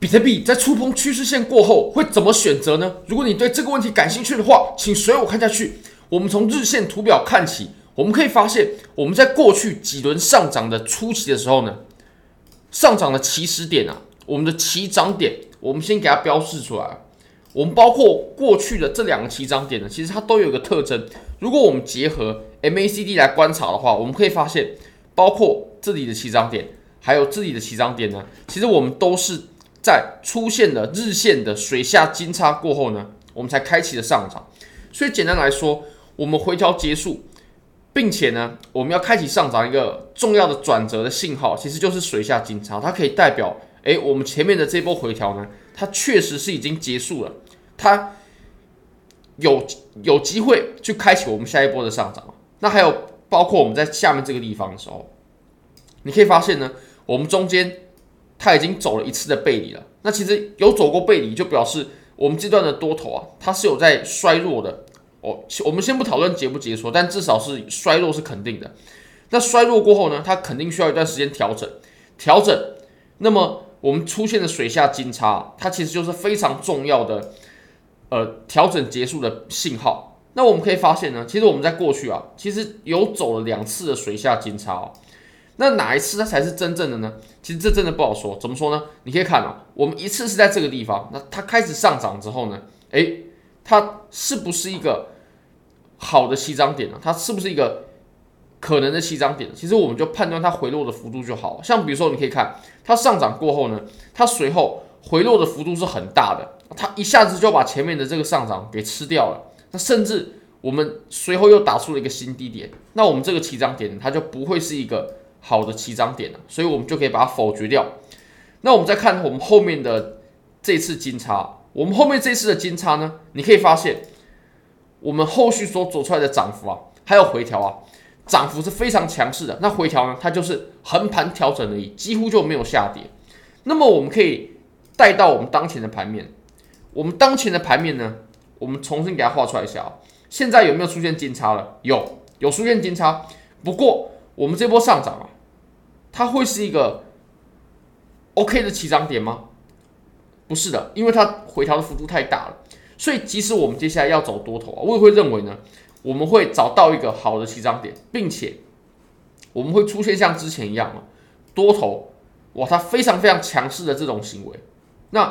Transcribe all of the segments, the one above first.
比特币在触碰趋势线过后会怎么选择呢？如果你对这个问题感兴趣的话，请随我看下去。我们从日线图表看起，我们可以发现，我们在过去几轮上涨的初期的时候呢，上涨的起始点啊，我们的起涨点，我们先给它标示出来。我们包括过去的这两个起涨点呢，其实它都有一个特征。如果我们结合 MACD 来观察的话，我们可以发现，包括这里的起涨点，还有这里的起涨点呢，其实我们都是在出现了日线的水下金叉过后呢，我们才开启了上涨。所以简单来说，我们回调结束，并且呢，我们要开启上涨一个重要的转折的信号，其实就是水下金叉，它可以代表，诶，我们前面的这波回调呢。它确实是已经结束了，它有有机会去开启我们下一波的上涨。那还有包括我们在下面这个地方的时候，你可以发现呢，我们中间它已经走了一次的背离了。那其实有走过背离，就表示我们这段的多头啊，它是有在衰弱的。哦，我们先不讨论结不结束，但至少是衰弱是肯定的。那衰弱过后呢，它肯定需要一段时间调整，调整，那么。我们出现的水下金叉，它其实就是非常重要的，呃，调整结束的信号。那我们可以发现呢，其实我们在过去啊，其实有走了两次的水下金叉哦。那哪一次它才是真正的呢？其实这真的不好说。怎么说呢？你可以看啊，我们一次是在这个地方，那它开始上涨之后呢，诶，它是不是一个好的起涨点呢？它是不是一个？可能的起涨点，其实我们就判断它回落的幅度就好。像比如说，你可以看它上涨过后呢，它随后回落的幅度是很大的，它一下子就把前面的这个上涨给吃掉了。那甚至我们随后又打出了一个新低点，那我们这个起涨点它就不会是一个好的起涨点了，所以我们就可以把它否决掉。那我们再看我们后面的这次金叉，我们后面这次的金叉呢，你可以发现我们后续所走出来的涨幅啊，还有回调啊。涨幅是非常强势的，那回调呢？它就是横盘调整而已，几乎就没有下跌。那么我们可以带到我们当前的盘面，我们当前的盘面呢，我们重新给它画出来一下啊。现在有没有出现金叉了？有，有出现金叉。不过我们这波上涨啊，它会是一个 OK 的起涨点吗？不是的，因为它回调的幅度太大了。所以即使我们接下来要走多头啊，我也会认为呢。我们会找到一个好的起涨点，并且我们会出现像之前一样啊，多头哇，它非常非常强势的这种行为。那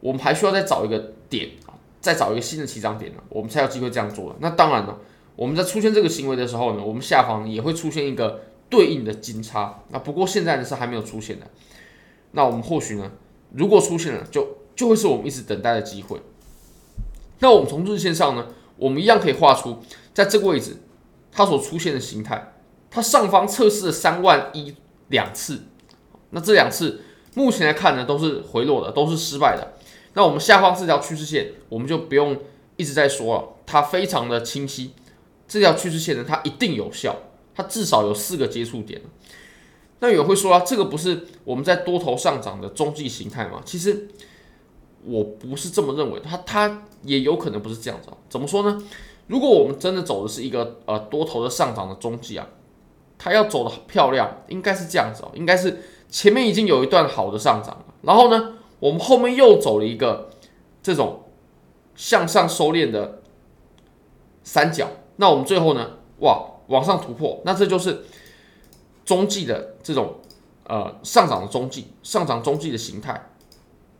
我们还需要再找一个点啊，再找一个新的起涨点呢，我们才有机会这样做了。那当然了，我们在出现这个行为的时候呢，我们下方也会出现一个对应的金叉。那不过现在呢是还没有出现的。那我们或许呢，如果出现了，就就会是我们一直等待的机会。那我们从日线上呢，我们一样可以画出。在这个位置，它所出现的形态，它上方测试了三万一两次，那这两次目前来看呢，都是回落的，都是失败的。那我们下方这条趋势线，我们就不用一直在说了，它非常的清晰。这条趋势线呢，它一定有效，它至少有四个接触点。那有人会说啊，这个不是我们在多头上涨的中继形态吗？其实我不是这么认为，它它也有可能不是这样子。怎么说呢？如果我们真的走的是一个呃多头的上涨的中继啊，它要走的漂亮，应该是这样子哦，应该是前面已经有一段好的上涨了，然后呢，我们后面又走了一个这种向上收敛的三角，那我们最后呢，哇，往上突破，那这就是中继的这种呃上涨的中继，上涨中继的形态。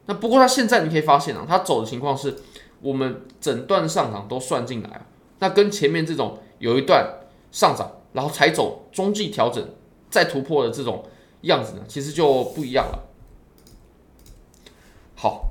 那不过它现在你可以发现啊，它走的情况是我们整段上涨都算进来。那跟前面这种有一段上涨，然后才走中继调整，再突破的这种样子呢，其实就不一样了。好，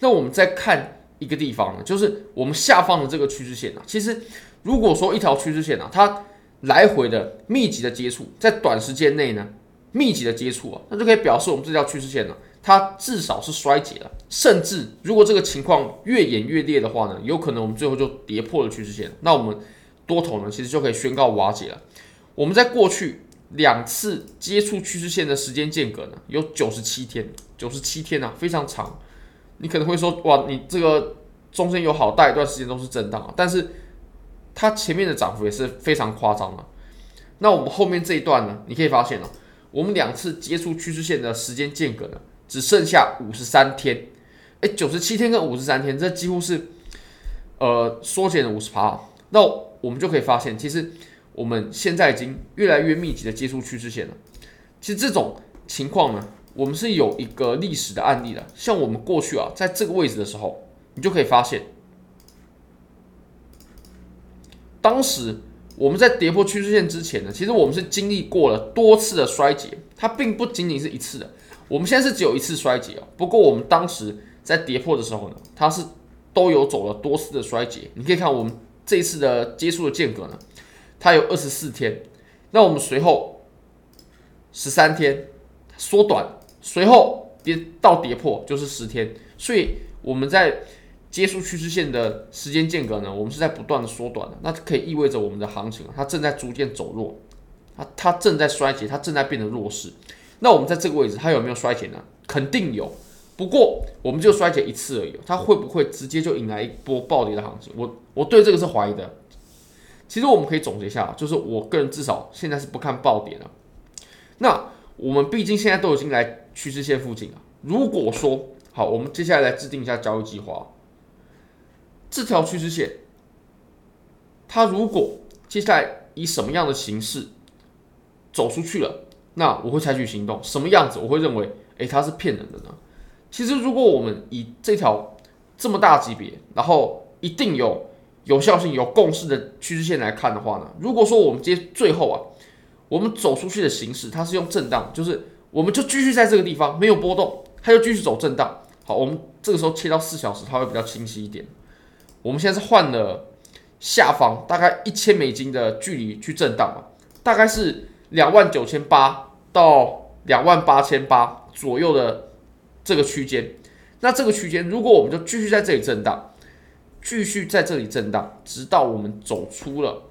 那我们再看一个地方呢，就是我们下方的这个趋势线啊，其实如果说一条趋势线啊，它来回的密集的接触，在短时间内呢，密集的接触啊，那就可以表示我们这条趋势线呢。它至少是衰竭了，甚至如果这个情况越演越烈的话呢，有可能我们最后就跌破了趋势线，那我们多头呢其实就可以宣告瓦解了。我们在过去两次接触趋势线的时间间隔呢，有九十七天，九十七天啊，非常长。你可能会说，哇，你这个中间有好大一段时间都是震荡啊，但是它前面的涨幅也是非常夸张的。那我们后面这一段呢，你可以发现哦，我们两次接触趋势线的时间间隔呢。只剩下五十三天。哎，九十七天跟五十三天，这几乎是呃缩减了五十趴。那我们就可以发现，其实我们现在已经越来越密集的接触趋势线了。其实这种情况呢，我们是有一个历史的案例的。像我们过去啊，在这个位置的时候，你就可以发现，当时我们在跌破趋势线之前呢，其实我们是经历过了多次的衰竭，它并不仅仅是一次的。我们现在是只有一次衰竭啊，不过我们当时在跌破的时候呢，它是都有走了多次的衰竭。你可以看我们这一次的接触的间隔呢，它有二十四天，那我们随后十三天缩短，随后跌到跌破就是十天，所以我们在接触趋势线的时间间隔呢，我们是在不断的缩短的，那可以意味着我们的行情它正在逐渐走弱，它它正在衰竭，它正在变得弱势。那我们在这个位置，它有没有衰竭呢？肯定有。不过，我们就衰竭一次而已，它会不会直接就引来一波暴跌的行情？我我对这个是怀疑的。其实我们可以总结一下，就是我个人至少现在是不看暴跌的。那我们毕竟现在都已经来趋势线附近啊。如果说好，我们接下来来制定一下交易计划。这条趋势线，它如果接下来以什么样的形式走出去了，那我会采取行动。什么样子？我会认为，诶，它是骗人的呢？其实，如果我们以这条这么大级别，然后一定有有效性、有共识的趋势线来看的话呢，如果说我们接最后啊，我们走出去的形式，它是用震荡，就是我们就继续在这个地方没有波动，它就继续走震荡。好，我们这个时候切到四小时，它会比较清晰一点。我们现在是换了下方大概一千美金的距离去震荡嘛，大概是两万九千八到两万八千八左右的。这个区间，那这个区间，如果我们就继续在这里震荡，继续在这里震荡，直到我们走出了，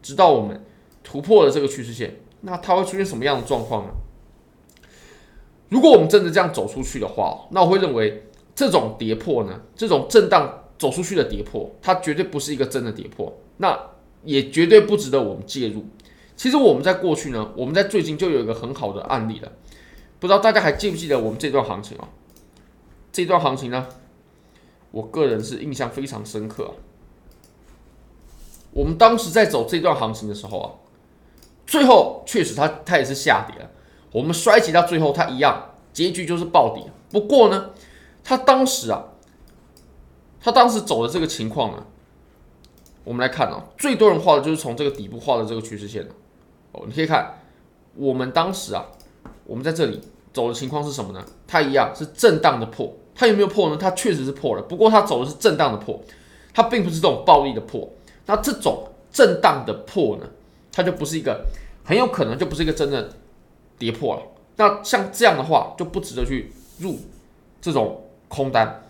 直到我们突破了这个趋势线，那它会出现什么样的状况呢？如果我们真的这样走出去的话，那我会认为这种跌破呢，这种震荡走出去的跌破，它绝对不是一个真的跌破，那也绝对不值得我们介入。其实我们在过去呢，我们在最近就有一个很好的案例了。不知道大家还记不记得我们这段行情啊？这段行情呢，我个人是印象非常深刻啊。我们当时在走这段行情的时候啊，最后确实它它也是下跌了。我们衰竭到最后，它一样结局就是暴跌。不过呢，它当时啊，它当时走的这个情况呢，我们来看啊，最多人画的就是从这个底部画的这个趋势线哦，你可以看我们当时啊。我们在这里走的情况是什么呢？它一样是震荡的破，它有没有破呢？它确实是破了，不过它走的是震荡的破，它并不是这种暴力的破。那这种震荡的破呢，它就不是一个很有可能就不是一个真的跌破了。那像这样的话，就不值得去入这种空单。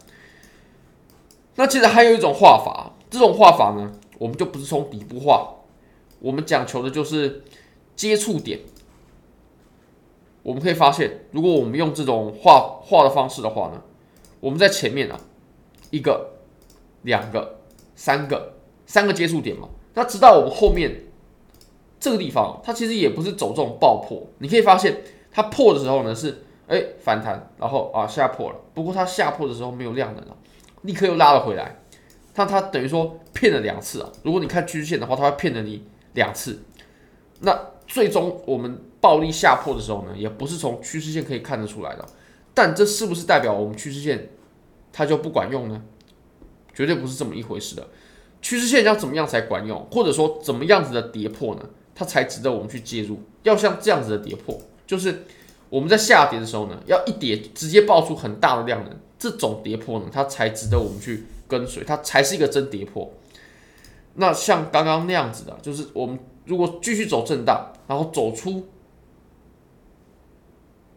那其实还有一种画法，这种画法呢，我们就不是从底部画，我们讲求的就是接触点。我们可以发现，如果我们用这种画画的方式的话呢，我们在前面啊，一个、两个、三个、三个接触点嘛，那直到我们后面这个地方，它其实也不是走这种爆破。你可以发现，它破的时候呢是哎反弹，然后啊下破了。不过它下破的时候没有量能了，立刻又拉了回来。那它等于说骗了两次啊。如果你看趋势线的话，它会骗了你两次。那最终我们。暴力下破的时候呢，也不是从趋势线可以看得出来的，但这是不是代表我们趋势线它就不管用呢？绝对不是这么一回事的。趋势线要怎么样才管用，或者说怎么样子的跌破呢，它才值得我们去介入？要像这样子的跌破，就是我们在下跌的时候呢，要一跌直接爆出很大的量能，这种跌破呢，它才值得我们去跟随，它才是一个真跌破。那像刚刚那样子的，就是我们如果继续走震荡，然后走出。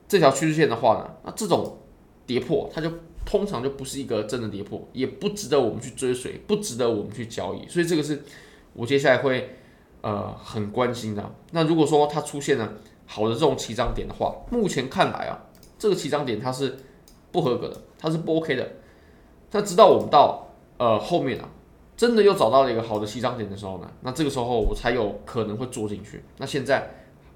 这条趋势线的话呢，那这种跌破，它就通常就不是一个真的跌破，也不值得我们去追随，不值得我们去交易。所以这个是我接下来会呃很关心的。那如果说它出现了好的这种起涨点的话，目前看来啊，这个起涨点它是不合格的，它是不 OK 的。那直到我们到呃后面啊，真的又找到了一个好的起涨点的时候呢，那这个时候我才有可能会做进去。那现在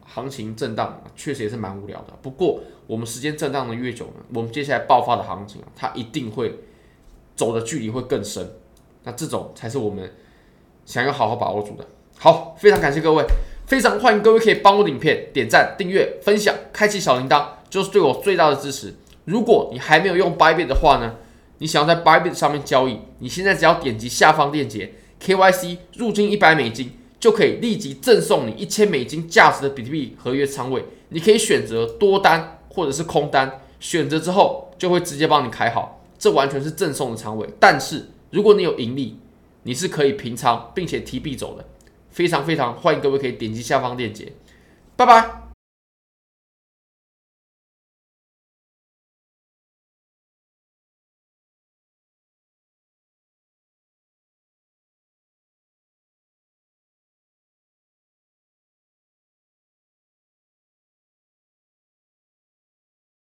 行情震荡确实也是蛮无聊的。不过我们时间震荡的越久呢，我们接下来爆发的行情啊，它一定会走的距离会更深。那这种才是我们想要好好把握住的。好，非常感谢各位，非常欢迎各位可以帮我的影片点赞、订阅、分享、开启小铃铛，就是对我最大的支持。如果你还没有用 Bybit 的话呢，你想要在 Bybit 上面交易，你现在只要点击下方链接，KYC 入金一百美金，就可以立即赠送你一千美金价值的比特币合约仓位。你可以选择多单或者是空单，选择之后就会直接帮你开好，这完全是赠送的仓位。但是如果你有盈利，你是可以平仓并且提币走的。非常非常欢迎各位可以点击下方链接，拜拜。